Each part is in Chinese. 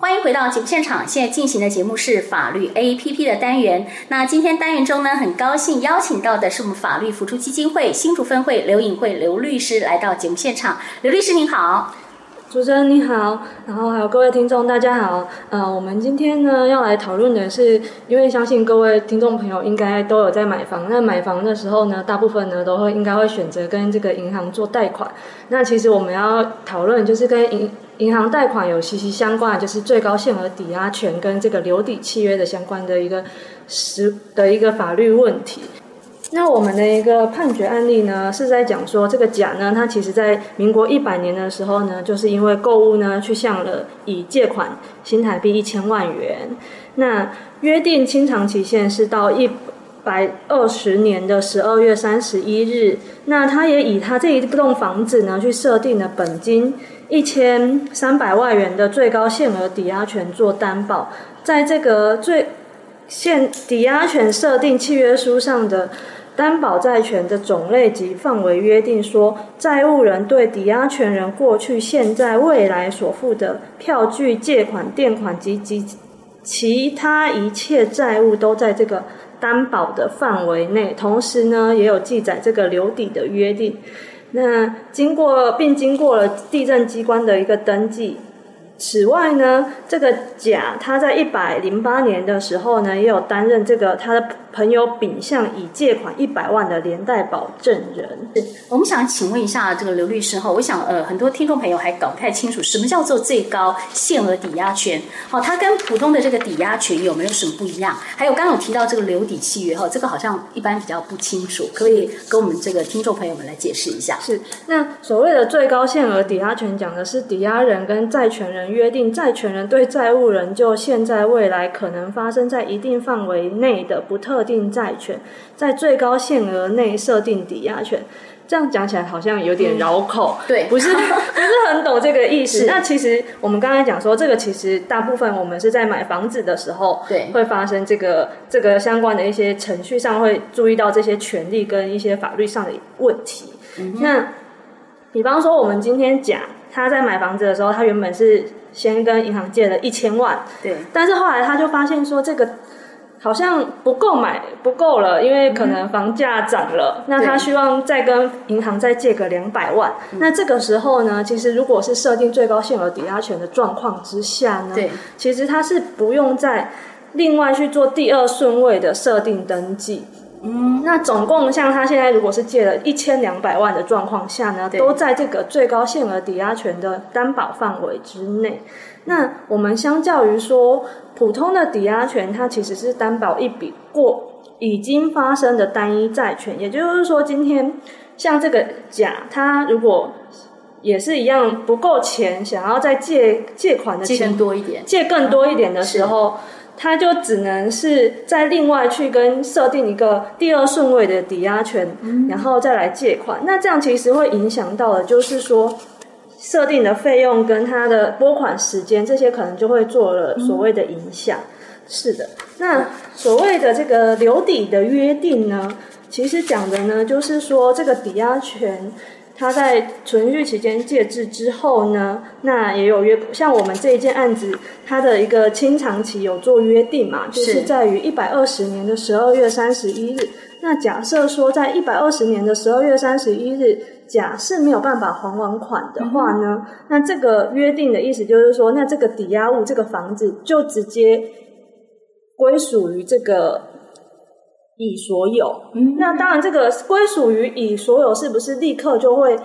欢迎回到节目现场，现在进行的节目是法律 APP 的单元。那今天单元中呢，很高兴邀请到的是我们法律扶助基金会新竹分会刘颖慧刘律师来到节目现场。刘律师您好。主持人你好，然后还有各位听众大家好。呃，我们今天呢要来讨论的是，因为相信各位听众朋友应该都有在买房，那买房的时候呢，大部分呢都会应该会选择跟这个银行做贷款。那其实我们要讨论就是跟银银行贷款有息息相关的，就是最高限额抵押权跟这个留抵契约的相关的一个实的一个法律问题。那我们的一个判决案例呢，是在讲说这个甲呢，他其实在民国一百年的时候呢，就是因为购物呢，去向了乙借款新台币一千万元，那约定清偿期限是到一百二十年的十二月三十一日，那他也以他这一栋房子呢，去设定了本金一千三百万元的最高限额抵押权做担保，在这个最限抵押权设定契约书上的。担保债权的种类及范围约定说，债务人对抵押权人过去、现在、未来所负的票据、借款、垫款及及其他一切债务都在这个担保的范围内。同时呢，也有记载这个留抵的约定。那经过并经过了地震机关的一个登记。此外呢，这个甲他在一百零八年的时候呢，也有担任这个他的朋友丙向乙借款一百万的连带保证人。我们想请问一下这个刘律师哈，我想呃很多听众朋友还搞不太清楚什么叫做最高限额抵押权，好，它跟普通的这个抵押权有没有什么不一样？还有刚刚有提到这个留抵契约哈，这个好像一般比较不清楚，可以跟我们这个听众朋友们来解释一下。是，那所谓的最高限额抵押权讲的是抵押人跟债权人。约定债权人对债务人就现在未来可能发生在一定范围内的不特定债权，在最高限额内设定抵押权。这样讲起来好像有点绕口，嗯、对，不是不是很懂这个意思。那其实我们刚才讲说，这个其实大部分我们是在买房子的时候，对，会发生这个这个相关的一些程序上会注意到这些权利跟一些法律上的问题。嗯、那比方说，我们今天讲。他在买房子的时候，他原本是先跟银行借了一千万，对，但是后来他就发现说，这个好像不够买，不够了，因为可能房价涨了，嗯，那他希望再跟银行再借个两百万。那这个时候呢，其实如果是设定最高限额抵押权的状况之下呢，对，其实他是不用再另外去做第二顺位的设定登记。嗯，那总共像他现在如果是借了一千两百万的状况下呢，都在这个最高限额抵押权的担保范围之内。那我们相较于说普通的抵押权，它其实是担保一笔过已经发生的单一债权，也就是说，今天像这个甲，他如果也是一样不够钱，想要再借借款的钱，多一点，借更多一点的时候。他就只能是再另外去跟设定一个第二顺位的抵押权，嗯，然后再来借款。那这样其实会影响到的，就是说设定的费用跟他的拨款时间这些可能就会做了所谓的影响。嗯、是的，那所谓的这个留抵的约定呢，其实讲的呢就是说这个抵押权。他在存续期间届至之后呢，那也有约，像我们这一件案子，它的一个清偿期有做约定嘛，就是在于一百二十年的十二月三十一日。那假设说在一百二十年的十二月三十一日，甲是没有办法还完款的话呢，嗯，那这个约定的意思就是说，那这个抵押物这个房子就直接归属于这个。乙所有，嗯，那当然，这个归属于乙所有是不是立刻就会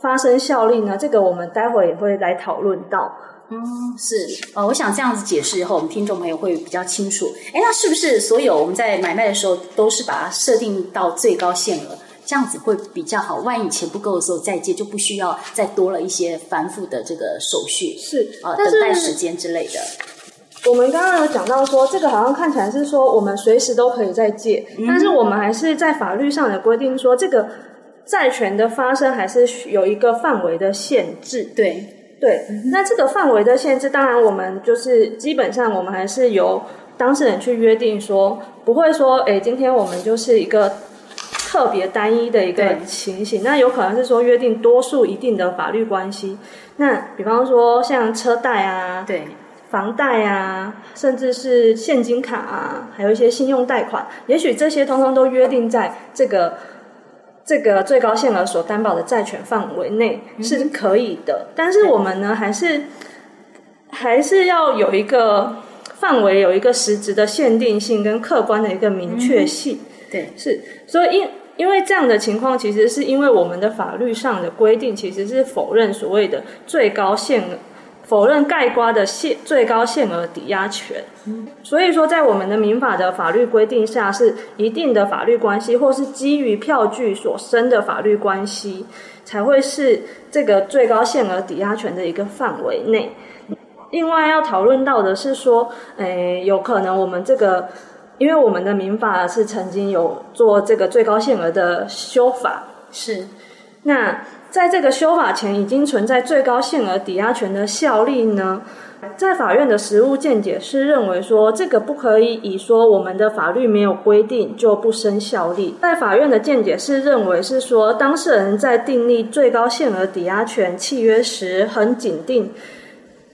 发生效力呢？这个我们待会也会来讨论到。嗯，是，呃，我想这样子解释以后，我们听众朋友会比较清楚。哎，那是不是所有我们在买卖的时候都是把它设定到最高限额，这样子会比较好？万一钱不够的时候再借，就不需要再多了一些繁复的这个手续，是啊，呃，等待时间之类的。我们刚刚有讲到说，这个好像看起来是说我们随时都可以再借，嗯，但是我们还是在法律上有规定说，这个债权的发生还是有一个范围的限制。对对，那这个范围的限制，当然我们就是基本上我们还是由当事人去约定说，不会说，哎，今天我们就是一个特别单一的一个情形，那有可能是说约定多数一定的法律关系。那比方说像车贷啊，对。房贷啊，甚至是现金卡啊，还有一些信用贷款，也许这些通通都约定在这个这个最高限额所担保的债权范围内是可以的。嗯、但是我们呢，还是还是要有一个范围，有一个实质的限定性跟客观的一个明确性。嗯、对，是，所以因因为这样的情况，其实是因为我们的法律上的规定其实是否认所谓的最高限额。否认盖瓜的限最高限额抵押权，所以说在我们的民法的法律规定下，是一定的法律关系，或是基于票据所生的法律关系，才会是这个最高限额抵押权的一个范围内。另外要讨论到的是说，诶，有可能我们这个，因为我们的民法是曾经有做这个最高限额的修法，是那。在这个修法前，已经存在最高限额抵押权的效力呢？在法院的实务见解是认为说，这个不可以以说我们的法律没有规定就不生效力。在法院的见解是认为是说，当事人在订立最高限额抵押权契约时，很紧定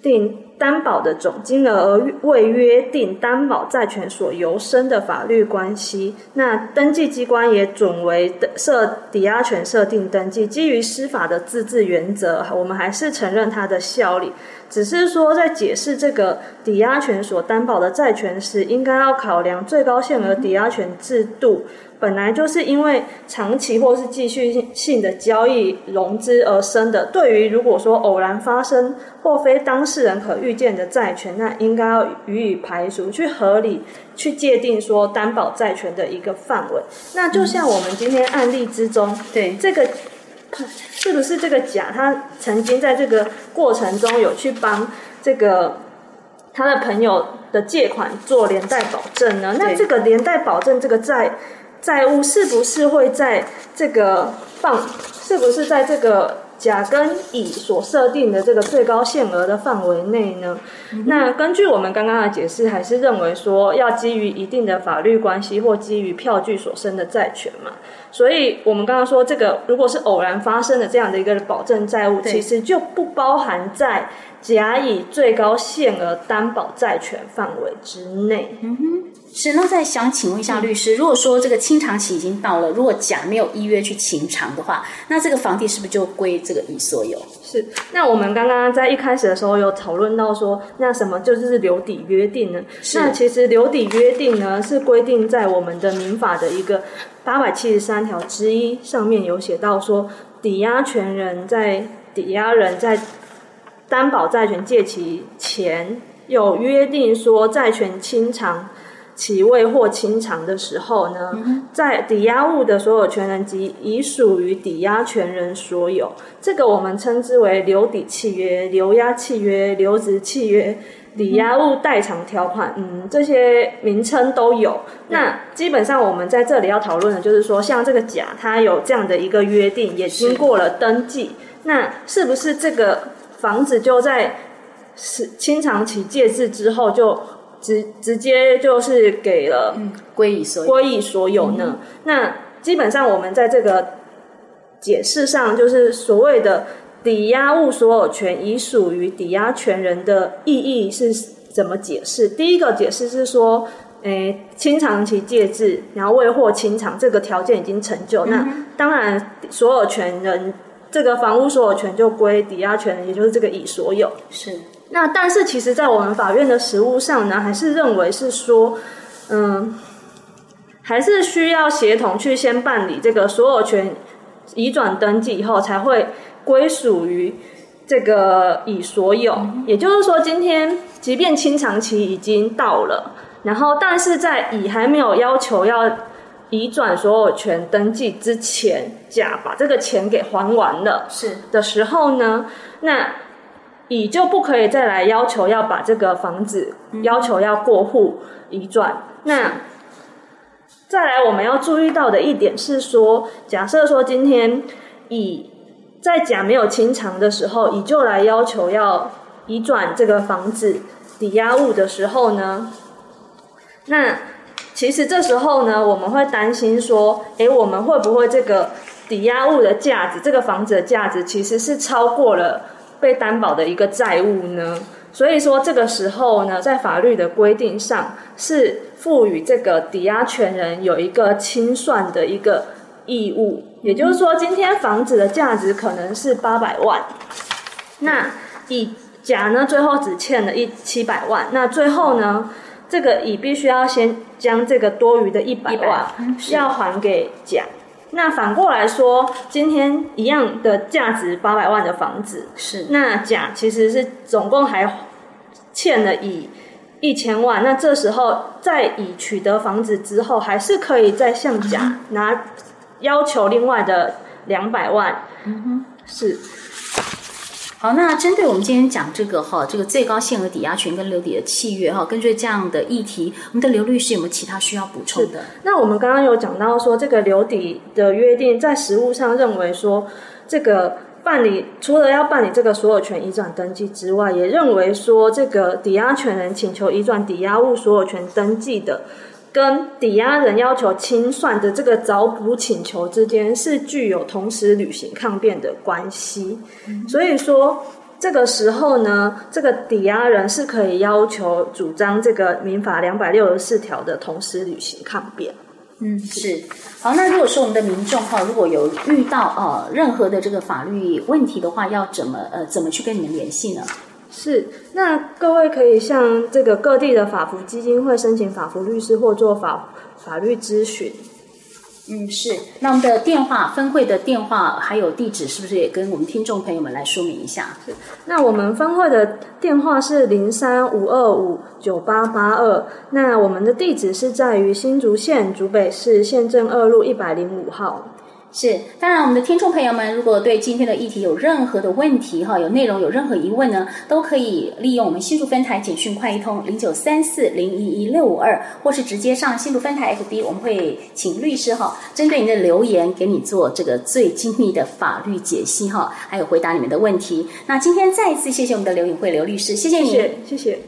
定。担保的总金额而未约定担保债权所由生的法律关系，那登记机关也准为设抵押权设定登记。基于司法的自治原则，我们还是承认它的效力。只是说，在解释这个抵押权所担保的债权时，应该要考量最高限额抵押权制度。本来就是因为长期或是继续性的交易融资而生的。对于如果说偶然发生或非当事人可预见的债权，那应该要予以排除，去合理去界定说担保债权的一个范围。那就像我们今天案例之中，对这个 是不是这个甲他曾经在这个过程中有去帮这个他的朋友的借款做连带保证呢？那这个连带保证这个债。债务是不是会在这个放？是不是在这个甲跟乙所设定的这个最高限额的范围内呢？嗯、那根据我们刚刚的解释，还是认为说要基于一定的法律关系或基于票据所生的债权嘛。所以我们刚刚说这个，如果是偶然发生的这样的一个保证债务，其实就不包含在甲乙最高限额担保债权范围之内。嗯哼。是，那再想请问一下律师，如果说这个清偿期已经到了，如果甲没有依约去清偿的话，那这个房地是不是就归这个乙所有？是。那我们刚刚在一开始的时候有讨论到说，那什么就是留抵约定呢？是。那其实留抵约定呢，是规定在我们的民法的一个八百七十三条之一上面有写到说，抵押权人在抵押人在担保债权借期前有约定说债权清偿。其未获清偿的时候呢，在抵押物的所有权人及已属于抵押权人所有，这个我们称之为留抵契约、留押契约、留值契约、抵押物代偿条款，嗯，这些名称都有。那基本上我们在这里要讨论的就是说，像这个甲，他有这样的一个约定，也经过了登记，那是不是这个房子就在是清偿期届至之后就？直直接就是给了归乙所归乙所有呢？嗯、那基本上我们在这个解释上，就是所谓的抵押物所有权已属于抵押权人的意义是怎么解释？第一个解释是说，诶，清偿期届至，然后未获清偿，这个条件已经成就，嗯、那当然所有权人这个房屋所有权就归抵押权人，也就是这个乙所有。是。那但是其实，在我们法院的实务上呢，还是认为是说，嗯，还是需要协同去先办理这个所有权移转登记以后，才会归属于这个乙所有。嗯、也就是说，今天即便清偿期已经到了，然后但是在乙还没有要求要移转所有权登记之前，甲把这个钱给还完了，是的时候呢，那。乙就不可以再来要求要把这个房子要求要过户移转。那再来我们要注意到的一点是说，假设说今天乙在甲没有清偿的时候，乙就来要求要移转这个房子抵押物的时候呢，那其实这时候呢，我们会担心说，诶，我们会不会这个抵押物的价值，这个房子的价值其实是超过了。被担保的一个债务呢，所以说这个时候呢，在法律的规定上是赋予这个抵押权人有一个清算的一个义务。也就是说，今天房子的价值可能是八百万，那乙甲呢最后只欠了一七百万，那最后呢，这个乙必须要先将这个多余的一百万要还给甲。那反过来说，今天一样的价值八百万的房子，是那甲其实是总共还欠了乙一千万。那这时候在乙取得房子之后，还是可以再向甲 拿要求另外的两百万。嗯哼，是。好，那针对我们今天讲这个哈，这个最高限额抵押权跟留抵的契约哈，根据这样的议题，我们的刘律师有没有其他需要补充的？那我们刚刚有讲到说，这个留抵的约定在实务上认为说，这个办理除了要办理这个所有权移转登记之外，也认为说，这个抵押权人请求移转抵押物所有权登记的。跟抵押人要求清算的这个找补请求之间是具有同时履行抗辩的关系，所以说这个时候呢，这个抵押人是可以要求主张这个民法两百六十四条的同时履行抗辩。嗯，是。好，那如果说我们的民众哈，如果有遇到呃任何的这个法律问题的话，要怎么呃怎么去跟你们联系呢？是，那各位可以向这个各地的法服基金会申请法服律师或做法法律咨询。嗯，是。那我们的电话分会的电话还有地址，是不是也跟我们听众朋友们来说明一下？是。那我们分会的电话是零三五二五九八八二。那我们的地址是在于新竹县竹北市县政二路一百零五号。是，当然，我们的听众朋友们，如果对今天的议题有任何的问题哈，有内容有任何疑问呢，都可以利用我们新竹分台简讯快易通零九三四零一一六五二，或是直接上新竹分台 FB，我们会请律师哈，针对您的留言给你做这个最精密的法律解析哈，还有回答你们的问题。那今天再一次谢谢我们的刘颖慧刘律师，谢谢你，谢谢。谢谢